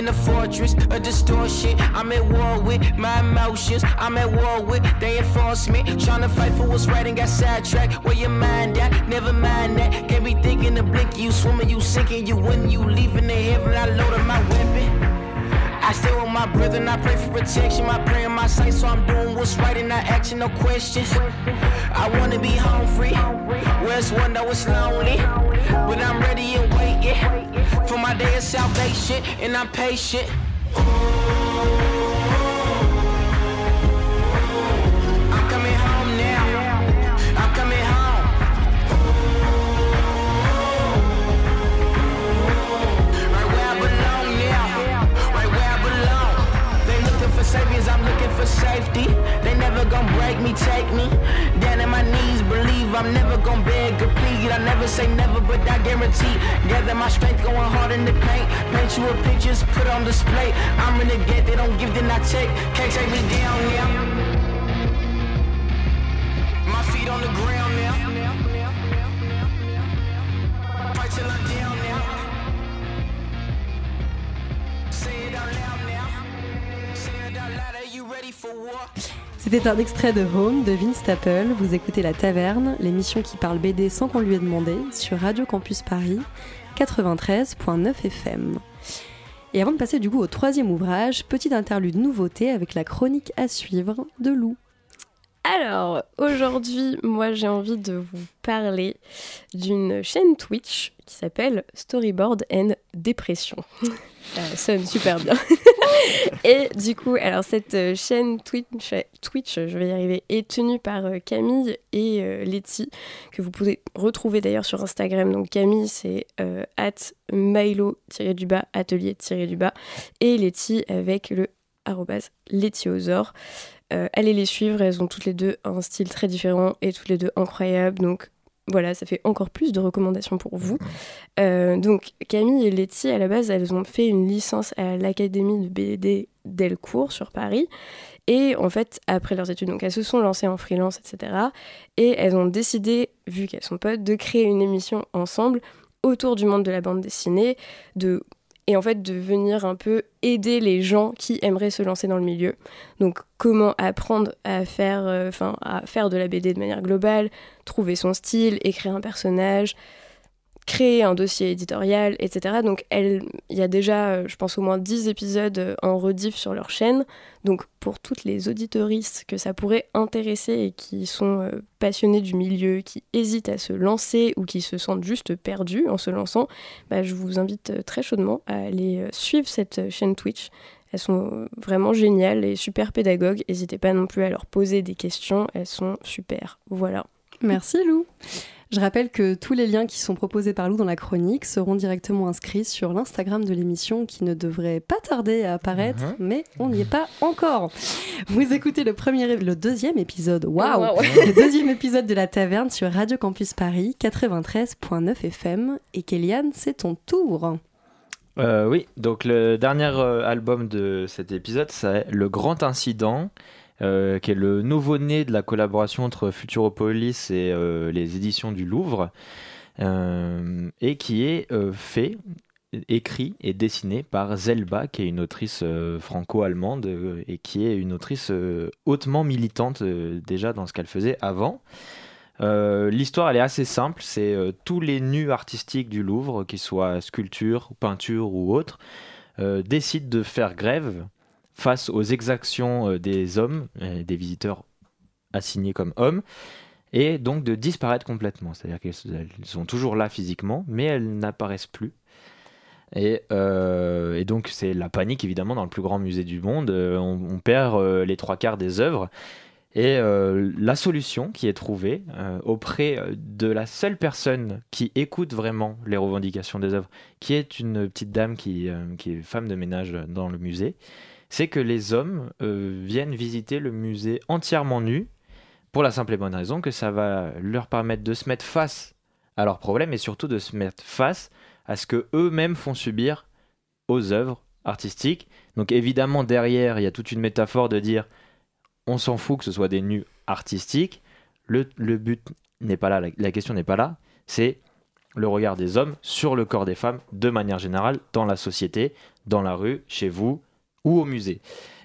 In a fortress of distortion. I'm at war with my emotions. I'm at war with they enforce me. Trying to fight for what's right and got sidetracked. Where your mind at? Never mind that. Can't be thinking to blink. You swimming, you sinking. You when you leaving the heaven. I loaded my weapon. I stay with my brother and I pray for protection. My prayer in my sight, so I'm doing what's right and not action, no questions. I wanna be home free. Where's one though it's lonely? But I'm ready and waiting for my day of salvation, and I'm patient. I'm for safety. They never gonna break me, take me. Down in my knees, believe I'm never gonna beg or plead. I never say never, but I guarantee. Gather my strength, going hard in the paint. Paint you a picture, put on display. I'm in the get, they don't give, then I take. Can't take me down now. My feet on the ground now. Fight till I'm C'était un extrait de Home de Vince Staple. Vous écoutez La Taverne, l'émission qui parle BD sans qu'on lui ait demandé, sur Radio Campus Paris 93.9 FM. Et avant de passer du coup au troisième ouvrage, petite interlude nouveauté avec la chronique à suivre de Lou. Alors, aujourd'hui, moi j'ai envie de vous parler d'une chaîne Twitch qui s'appelle Storyboard and Dépression. Ça sonne super bien. Et du coup, alors cette euh, chaîne Twitch, Twitch, je vais y arriver, est tenue par euh, Camille et euh, Letty, que vous pouvez retrouver d'ailleurs sur Instagram. Donc Camille, c'est euh, at Milo-du-bas, atelier-du-bas, et Letty avec le arrobase Letiosaure. Euh, allez les suivre, elles ont toutes les deux un style très différent et toutes les deux incroyables. Donc voilà, ça fait encore plus de recommandations pour vous. Euh, donc Camille et Letty, à la base, elles ont fait une licence à l'Académie de BD Delcourt sur Paris. Et en fait, après leurs études, donc elles se sont lancées en freelance, etc. Et elles ont décidé, vu qu'elles sont potes, de créer une émission ensemble autour du monde de la bande dessinée, de et en fait de venir un peu aider les gens qui aimeraient se lancer dans le milieu. Donc comment apprendre à faire, euh, de la BD de manière globale, trouver son style, écrire un personnage, créer un dossier éditorial, etc. Donc il y a déjà, euh, je pense, au moins 10 épisodes euh, en rediff sur leur chaîne. Donc pour toutes les auditoristes que ça pourrait intéresser et qui sont euh, passionnés du milieu, qui hésitent à se lancer ou qui se sentent juste perdus en se lançant, bah, je vous invite très chaudement à aller suivre cette chaîne Twitch. Elles sont vraiment géniales et super pédagogues. N'hésitez pas non plus à leur poser des questions, elles sont super. Voilà. Merci Lou. Je rappelle que tous les liens qui sont proposés par Lou dans la chronique seront directement inscrits sur l'Instagram de l'émission qui ne devrait pas tarder à apparaître, Mhm. mais on n'y est pas encore. Vous écoutez le, premier, le deuxième épisode, waouh Waouh. Le deuxième épisode de La Taverne sur Radio Campus Paris 93.9 FM. Et Kéliane, c'est ton tour. Euh, oui, donc le dernier euh, album de cet épisode, c'est Le Grand Incident, euh, qui est le nouveau-né de la collaboration entre Futuropolis et euh, les éditions du Louvre, euh, et qui est fait, écrit et dessiné par Zelba, qui est une autrice franco-allemande et qui est une autrice hautement militante déjà dans ce qu'elle faisait avant. L'histoire, elle est assez simple. C'est tous les nus artistiques du Louvre, qu'ils soient sculpture, peinture ou autres, euh, décident de faire grève face aux exactions euh, des hommes, euh, des visiteurs assignés comme hommes, et donc de disparaître complètement. C'est-à-dire qu'elles elles sont toujours là physiquement, mais elles n'apparaissent plus. Et, euh, et donc c'est la panique évidemment dans le plus grand musée du monde. On, perd les trois quarts des œuvres. Et la solution qui est trouvée auprès de la seule personne qui écoute vraiment les revendications des œuvres, qui est une petite dame qui est femme de ménage dans le musée, c'est que les hommes euh, viennent visiter le musée entièrement nus, pour la simple et bonne raison que ça va leur permettre de se mettre face à leurs problèmes et surtout de se mettre face à ce que eux-mêmes font subir aux œuvres artistiques. Donc évidemment derrière, il y a toute une métaphore de dire on s'en fout que ce soit des nus artistiques. Le, but n'est pas là, la question n'est pas là. C'est le regard des hommes sur le corps des femmes de manière générale dans la société, dans la rue, chez vous ou au musée.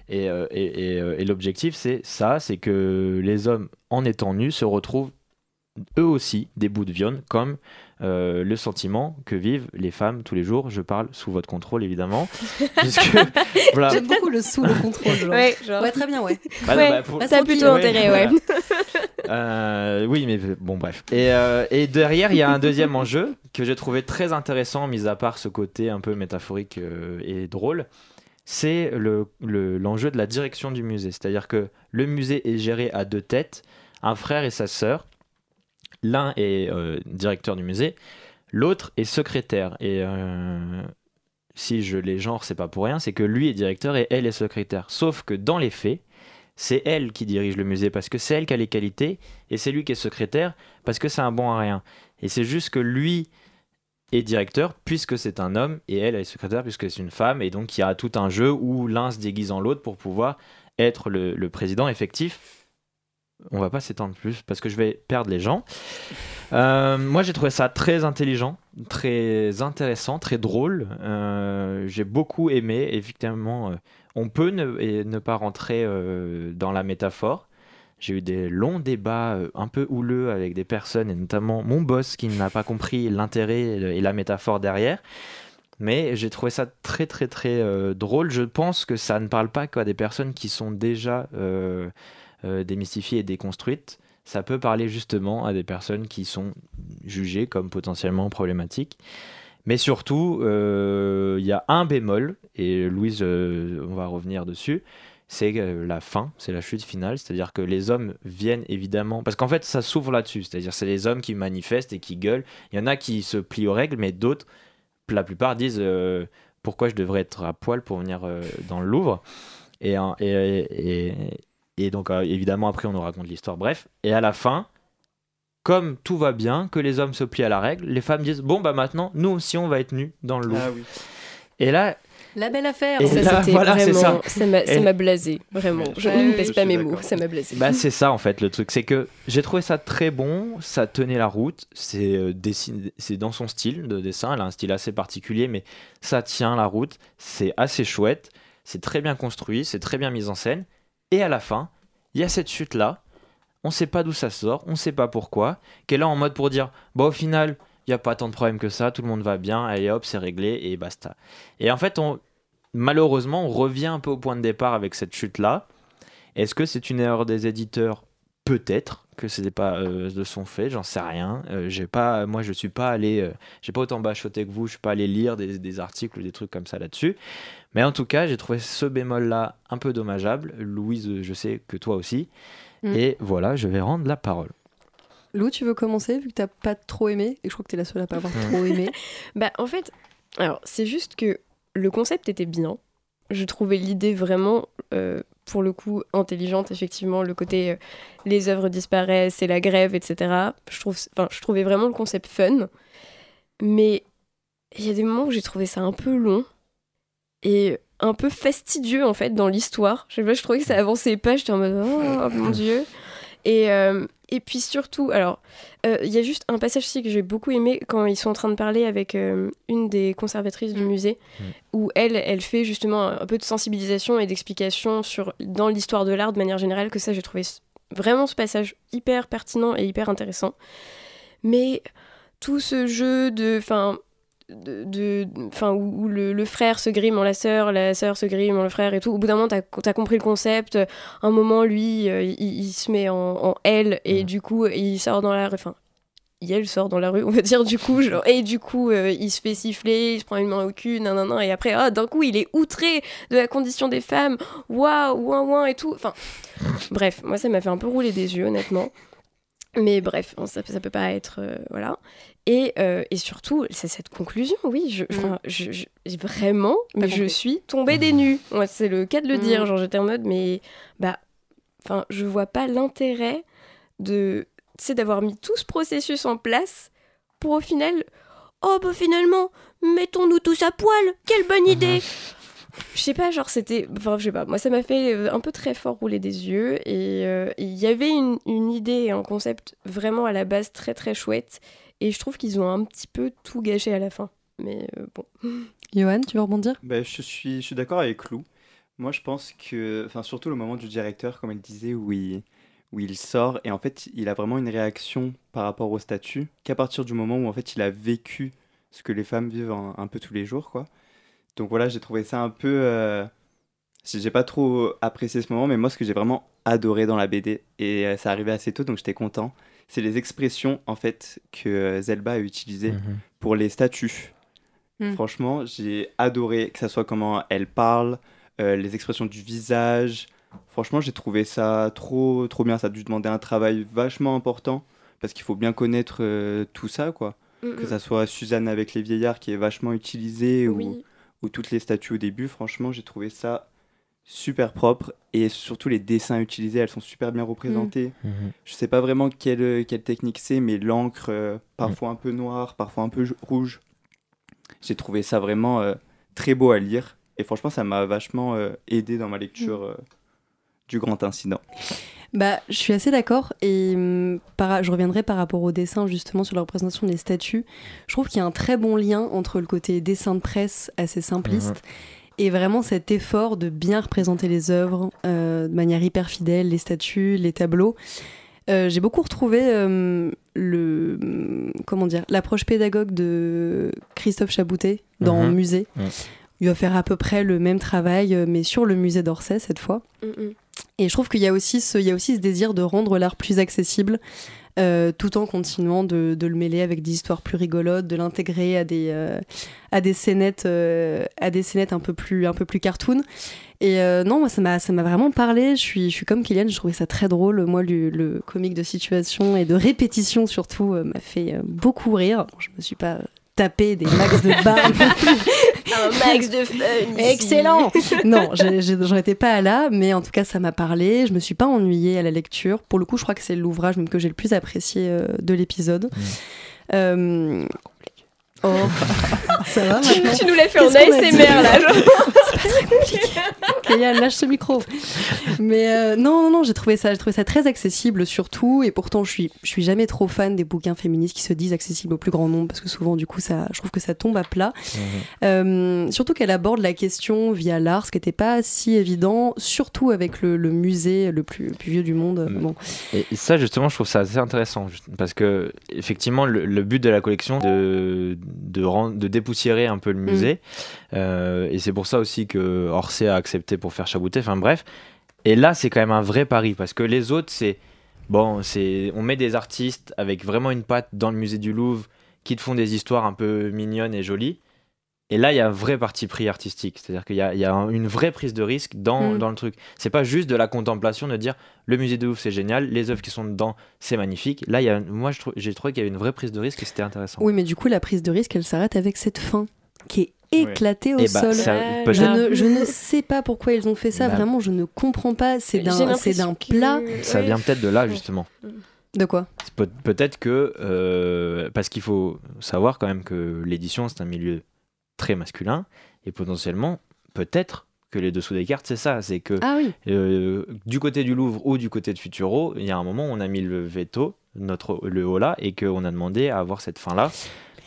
Et, euh, et- et, euh, et l'objectif, c'est ça, c'est que les hommes, en étant nus, se retrouvent eux aussi des bouts de viande, comme euh, le sentiment que vivent les femmes tous les jours. Je parle sous votre contrôle, évidemment. puisque, voilà. J'aime beaucoup le sous le contrôle. genre. Ouais, genre. Ouais, très bien, ouais. Bah, Ouais, bah, pour- ça a plutôt intérêt, ouais. voilà. Euh, oui, mais bon, bref. Et, euh, et derrière, il y a un deuxième enjeu que j'ai trouvé très intéressant, mis à part ce côté un peu métaphorique euh, et drôle. C'est le- le- l'enjeu de la direction du musée. C'est-à-dire que le musée est géré à deux têtes, un frère et sa sœur. L'un est euh, directeur du musée, l'autre est secrétaire. Et euh, si je les genres, c'est pas pour rien, c'est que lui est directeur et elle est secrétaire. Sauf que dans les faits, c'est elle qui dirige le musée parce que c'est elle qui a les qualités et c'est lui qui est secrétaire parce que c'est un bon à rien. Et c'est juste que lui est directeur puisque c'est un homme et elle est secrétaire puisque c'est une femme et donc il y a tout un jeu où l'un se déguise en l'autre pour pouvoir être le, président effectif. On va pas s'étendre plus parce que je vais perdre les gens. Euh, moi j'ai trouvé ça très intelligent, très intéressant, très drôle. Euh, j'ai beaucoup aimé. Évidemment, euh, on peut ne, pas rentrer dans la métaphore. J'ai eu des longs débats euh, un peu houleux avec des personnes, et notamment mon boss qui n'a pas compris l'intérêt et la métaphore derrière. Mais j'ai trouvé ça très très très euh, drôle. Je pense que ça ne parle pas qu'à des personnes qui sont déjà euh, euh, démystifiées et déconstruites. Ça peut parler justement à des personnes qui sont jugées comme potentiellement problématiques. Mais surtout, il y a un bémol, et Louise, on va revenir dessus, c'est euh, la fin, c'est la chute finale, c'est-à-dire que les hommes viennent évidemment, parce qu'en fait ça s'ouvre là-dessus, c'est-à-dire c'est les hommes qui manifestent et qui gueulent, il y en a qui se plient aux règles, mais d'autres, la plupart disent euh, pourquoi je devrais être à poil pour venir euh, dans le Louvre, et, et, et, et donc euh, évidemment après on nous raconte l'histoire, bref, et à la fin, comme tout va bien, que les hommes se plient à la règle, les femmes disent bon bah maintenant nous aussi on va être nus dans le Louvre. Ah oui. Et là, La belle affaire. Et Ça, là, c'était voilà, c'est vraiment. ça. Ça m'a ça Et- m'a blasé, vraiment. Je ne pèse pas mes mots, ça m'a blasé. Bah, c'est ça en fait le truc, c'est que j'ai trouvé ça très bon, ça tenait la route, c'est euh, dans son style de dessin, elle a un style assez particulier, mais ça tient la route, c'est assez chouette, c'est très bien construit, c'est très bien mis en scène, et à la fin, il y a cette chute là, on sait pas d'où ça sort, on sait pas pourquoi, qu'elle est là en mode pour dire, bah au final, il y a pas tant de problèmes que ça, tout le monde va bien, allez hop, c'est réglé et basta. Et en fait, on, malheureusement, on revient un peu au point de départ avec cette chute là. Est-ce que c'est une erreur des éditeurs? Peut-être que ce n'est pas euh, de son fait, j'en sais rien. Euh, j'ai pas, moi, je suis pas allé, euh, j'ai pas autant bachoté que vous, je suis pas allé lire des, des articles ou des trucs comme ça là-dessus. Mais en tout cas, j'ai trouvé ce bémol-là un peu dommageable. Louise, je sais que toi aussi. Mm. Et voilà, je vais rendre la parole. Lou, tu veux commencer vu que t'as pas trop aimé? Et je crois que t'es la seule à pas avoir Mm. trop aimé. Bah, en fait, alors, c'est juste que le concept était bien. Je trouvais l'idée vraiment, euh, pour le coup, intelligente, effectivement. Le côté euh, les œuvres disparaissent, c'est la grève, etc. Je, trouve, je trouvais vraiment le concept fun. Mais il y a des moments où j'ai trouvé ça un peu long et un peu fastidieux, en fait, dans l'histoire. Je je trouvais que ça avançait pas. J'étais en mode, oh mon dieu. Et, euh, et puis surtout, alors, euh, il y a juste un passage aussi que j'ai beaucoup aimé quand ils sont en train de parler avec euh, une des conservatrices du Mm. musée, Mm. où elle, elle fait justement un peu de sensibilisation et d'explication sur dans l'histoire de l'art de manière générale, que ça j'ai trouvé vraiment ce passage hyper pertinent et hyper intéressant. Mais tout ce jeu de, enfin, de, de- enfin où, où le, le frère se grime en la sœur, la sœur se grime en le frère et tout. Au bout d'un moment, t'as as compris le concept. Un moment, lui, euh, il, il se met en, en elle et du coup, il sort dans la rue. Enfin, elle sort dans la rue, on va dire, du coup. Genre, et du coup, euh, il se fait siffler, il se prend une main au cul, nanana. Et après, ah, d'un coup, il est outré de la condition des femmes. Waouh, ouin, ouin et tout. Enfin, bref, moi, ça m'a fait un peu rouler des yeux, honnêtement. Mais bref, ça, ça peut pas être. euh, voilà. Et, euh, et surtout, c'est cette conclusion, oui. Je, enfin, je, je- vraiment, mais je suis tombée des nues. Ouais, c'est le cas de le Mm. dire. Genre, j'étais en mode, mais bah, enfin, je vois pas l'intérêt de, sais, d'avoir mis tout ce processus en place pour au final, oh bah finalement, mettons-nous tous à poil. Quelle bonne idée. Je sais pas, genre c'était. Enfin, je sais pas, moi ça m'a fait euh, un peu très fort rouler des yeux. Et euh, il y avait une, une idée et un concept vraiment à la base très très chouette. Et je trouve qu'ils ont un petit peu tout gâché à la fin. Mais euh, bon. Johan, tu veux rebondir? Bah, je suis, je suis d'accord avec Lou. Moi, je pense que, enfin, surtout le moment du directeur, comme elle disait, où il, où il sort, et en fait, il a vraiment une réaction par rapport au statut, qu'à partir du moment où, en fait, il a vécu ce que les femmes vivent un, un peu tous les jours, quoi. Donc voilà, j'ai trouvé ça un peu... euh, j'ai j'ai pas trop apprécié ce moment, mais moi, ce que j'ai vraiment adoré dans la BD, et euh, ça arrivait assez tôt, donc j'étais content, c'est les expressions, en fait, que euh, Zelba a utilisées Mhm. pour les statues. Mm. Franchement, j'ai adoré que ça soit comment elle parle, euh, les expressions du visage. Franchement, j'ai trouvé ça trop, trop bien. Ça a dû demander un travail vachement important parce qu'il faut bien connaître euh, tout ça, quoi. Que ça soit Suzanne avec les vieillards qui est vachement utilisé ou, Oui. ou toutes les statues au début. Franchement, j'ai trouvé ça super propre et surtout les dessins utilisés, elles sont super bien représentées. Mhm. Je sais pas vraiment quelle, quelle technique c'est, mais l'encre, euh, parfois un peu noire, parfois un peu rouge. J'ai trouvé ça vraiment euh, très beau à lire. Et franchement, ça m'a vachement euh, aidé dans ma lecture euh, du grand incident. Bah, je suis assez d'accord et hum, par- je reviendrai par rapport au dessin justement sur la représentation des statues. Je trouve qu'il y a un très bon lien entre le côté dessin de presse assez simpliste et vraiment cet effort de bien représenter les œuvres euh, de manière hyper fidèle, les statues, les tableaux. Euh, J'ai beaucoup retrouvé euh, le comment dire l'approche pédagogue de Christophe Chaboutet dans Mhm. Musée. Il va faire à peu près le même travail, mais sur le musée d'Orsay cette fois. Et je trouve qu'il y a aussi ce, il y a aussi ce désir de rendre l'art plus accessible, euh, tout en continuant de, de le mêler avec des histoires plus rigolotes, de l'intégrer à des euh, à des scénettes, euh, à des scénettes un peu plus un peu plus cartoon. Et euh, non, moi ça m'a ça m'a vraiment parlé. Je suis je suis comme Kylian, je trouvais ça très drôle. Moi le, le comique de situation et de répétition surtout euh, m'a fait euh, beaucoup rire. Je me suis pas tapé des max de barres Un max de fun. Excellent Non, j'en étais pas là, mais en tout cas, ça m'a parlé. Je me suis pas ennuyée à la lecture. Pour le coup, je crois que c'est l'ouvrage même que j'ai le plus apprécié euh, de l'épisode. Euh, Oh, ça va Tu, maintenant tu nous l'as fait en Qu'est-ce qu'on a dit ASMR là. genre. Kylian, lâche ce micro. Mais euh, non, non, non, j'ai trouvé ça, j'ai trouvé ça très accessible surtout, et pourtant je suis, je suis jamais trop fan des bouquins féministes qui se disent accessibles au plus grand nombre parce que souvent du coup ça, je trouve que ça tombe à plat. Mhm. Euh, surtout qu'elle aborde la question via l'art, ce qui n'était pas si évident, surtout avec le, le musée le plus, le plus vieux du monde. Mm. Bon. Et ça, justement, je trouve ça assez intéressant. Parce que, effectivement, le, le but de la collection, de, de, de dépoussiérer un peu le musée. Euh, et c'est pour ça aussi que Orsay a accepté pour faire Chaboutet. Enfin, bref. Et là, c'est quand même un vrai pari. Parce que les autres, c'est. Bon, c'est on met des artistes avec vraiment une patte dans le musée du Louvre qui te font des histoires un peu mignonnes et jolies. Et là, il y a un vrai parti pris artistique. C'est-à-dire qu'il y a, il y a un- une vraie prise de risque dans, Mm. dans le truc. C'est pas juste de la contemplation de dire le musée de Louvre, c'est génial, les œuvres qui sont dedans, c'est magnifique. Là, il y a, moi, je trou- j'ai trouvé qu'il y avait une vraie prise de risque et c'était intéressant. Oui, mais du coup, la prise de risque, elle s'arrête avec cette fin qui est éclatée au Et bah, sol. Je ne, je ne sais pas pourquoi ils ont fait ça, Bah. vraiment, je ne comprends pas. C'est d'un que- plat. Ça vient peut-être de là, justement. De quoi? C'est peut- Peut-être que. euh, parce qu'il faut savoir quand même que l'édition, c'est un milieu très masculin. Et potentiellement, peut-être que les dessous des cartes, c'est ça. C'est que Ah oui. euh, du côté du Louvre ou du côté de Futuro, il y a un moment où on a mis le veto, notre, le haut là, et qu'on a demandé à avoir cette fin-là.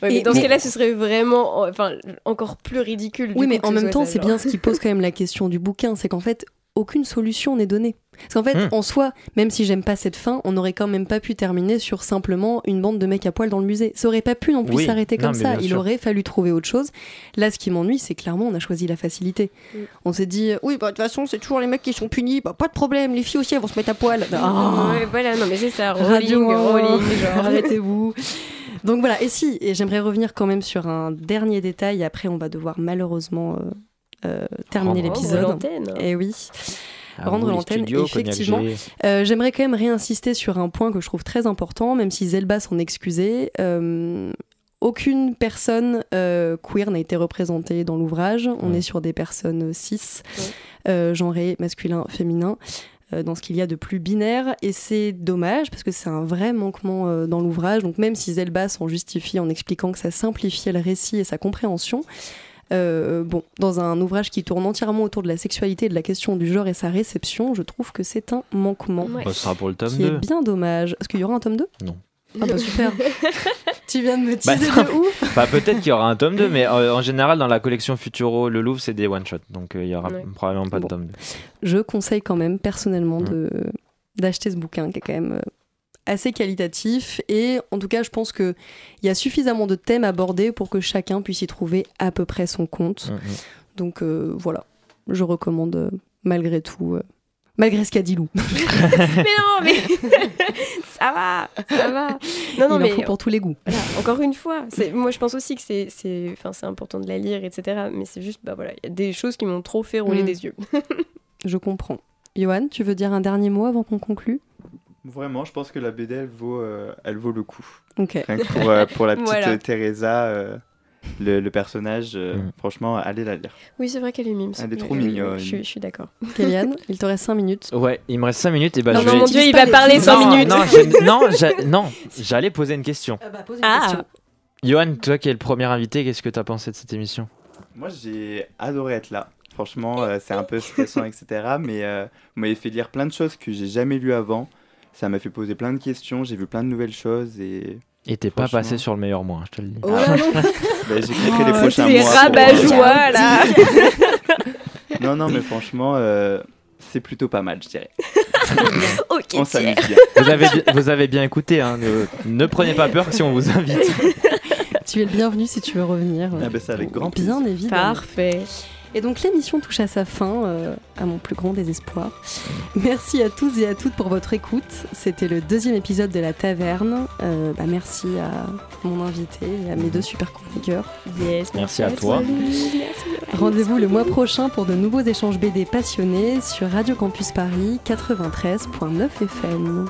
Ouais, mais Et- dans ce mais- cas-là, ce serait vraiment enfin, encore plus ridicule. Oui, mais en même temps, c'est bien ce qui pose quand même la question du bouquin, c'est qu'en fait, aucune solution n'est donnée. Parce qu'en fait, Hmm. en soi, même si j'aime pas cette fin, on n'aurait quand même pas pu terminer sur simplement une bande de mecs à poil dans le musée. Ça aurait pas pu non plus Oui, s'arrêter comme ça. Il sûr. aurait fallu trouver autre chose. Là, ce qui m'ennuie, c'est clairement, on a choisi la facilité. On s'est dit, oui, bah de toute façon, c'est toujours les mecs qui sont punis, bah pas de problème, les filles aussi, elles vont se mettre à poil. Ah. Ouais, voilà, non mais c'est ça, rolling, rolling, genre. Arrêtez-vous. Donc voilà, et si, et j'aimerais revenir quand même sur un dernier détail, après on va devoir malheureusement euh, terminer Rendre l'épisode. l'antenne. Et oui. À Rendre l'antenne, effectivement. Euh, J'aimerais quand même réinsister sur un point que je trouve très important, même si Zelba s'en excusait. Euh, aucune personne euh, queer n'a été représentée dans l'ouvrage. On Ouais. est sur des personnes cis, Ouais. euh, genrées, masculin, féminin, euh, dans ce qu'il y a de plus binaire. Et c'est dommage parce que c'est un vrai manquement euh, dans l'ouvrage. Donc même si Zelba s'en justifie en expliquant que ça simplifiait le récit et sa compréhension, euh, bon, dans un ouvrage qui tourne entièrement autour de la sexualité, de la question du genre et sa réception, je trouve que c'est un manquement Ouais. Bah, ce sera pour le tome qui est 2. bien dommage. Est-ce qu'il y aura un tome 2 Non. Ah bah super. tu viens de me Bah, teaser non. de ouf. Bah, peut-être qu'il y aura un tome 2, mais euh, en général, dans la collection Futuro, le Louvre, c'est des one-shots. Donc euh, il y aura Ouais. probablement pas Bon. de tome 2. Je conseille quand même personnellement Mm. de d'acheter ce bouquin qui est quand même euh, assez qualitatif et en tout cas je pense que il y a suffisamment de thèmes abordés pour que chacun puisse y trouver à peu près son compte. Mhm. Donc euh, voilà, je recommande euh, malgré tout, euh, malgré ce qu'a dit Lou. mais non, mais ça va, ça va. Non, non, Il mais en faut pour tous les goûts. voilà, encore une fois, c'est- moi je pense aussi que c'est, c'est, enfin, c'est important de la lire, etc. Mais c'est juste, bah voilà, il y a des choses qui m'ont trop fait rouler Mm. des yeux. Je comprends. Johan, tu veux dire un dernier mot avant qu'on conclue? Vraiment, je pense que la BD, elle vaut, euh, elle vaut le coup. Ok. Rien que pour, euh, pour la petite Voilà. euh, Teresa, euh, le, le personnage. euh, Mm. Franchement, allez la lire. Oui, c'est vrai qu'elle est mime. Elle est trop mignonne. Je, suis- je suis d'accord. Kéliane, il te reste 5 minutes. Ouais, il me reste 5 minutes et bah non, je non, vais. mon dieu, il va parler petits 5 non, minutes. non, non, j'a- non, j'allais poser une question. pose une Ah, Johan, toi qui es le premier invité, qu'est-ce que tu as pensé de cette émission? Moi, j'ai adoré être là. Franchement, euh, c'est un peu stressant, etc. Mais euh, vous m'avez fait lire plein de choses que j'ai jamais lues avant. Ça m'a fait poser plein de questions. J'ai vu plein de nouvelles choses et Et t'es pas passé sur le meilleur mois, je te le dis. Oh là. bah, j'écrirai les Oh, prochains c'est mois. pour, rabat-joie, là. euh, Non, non, mais franchement, euh, c'est plutôt pas mal, je dirais. Ok, On s'amuse bien. Vous avez, vous avez bien écouté, hein, ne, ne prenez pas peur si on vous invite. Tu es le bienvenu si tu veux revenir. Ah bah, c'est avec grand plaisir. Bien évidemment. Parfait. Et donc l'émission touche à sa fin, euh, à mon plus grand désespoir. Merci à tous et à toutes pour votre écoute. C'était le deuxième épisode de La Taverne. Euh, bah, merci à mon invité et à mes deux super chroniqueurs. Yes, Merci à toi. Merci. Rendez-vous le mois prochain pour de nouveaux échanges BD passionnés sur Radio Campus Paris 93.9 FM.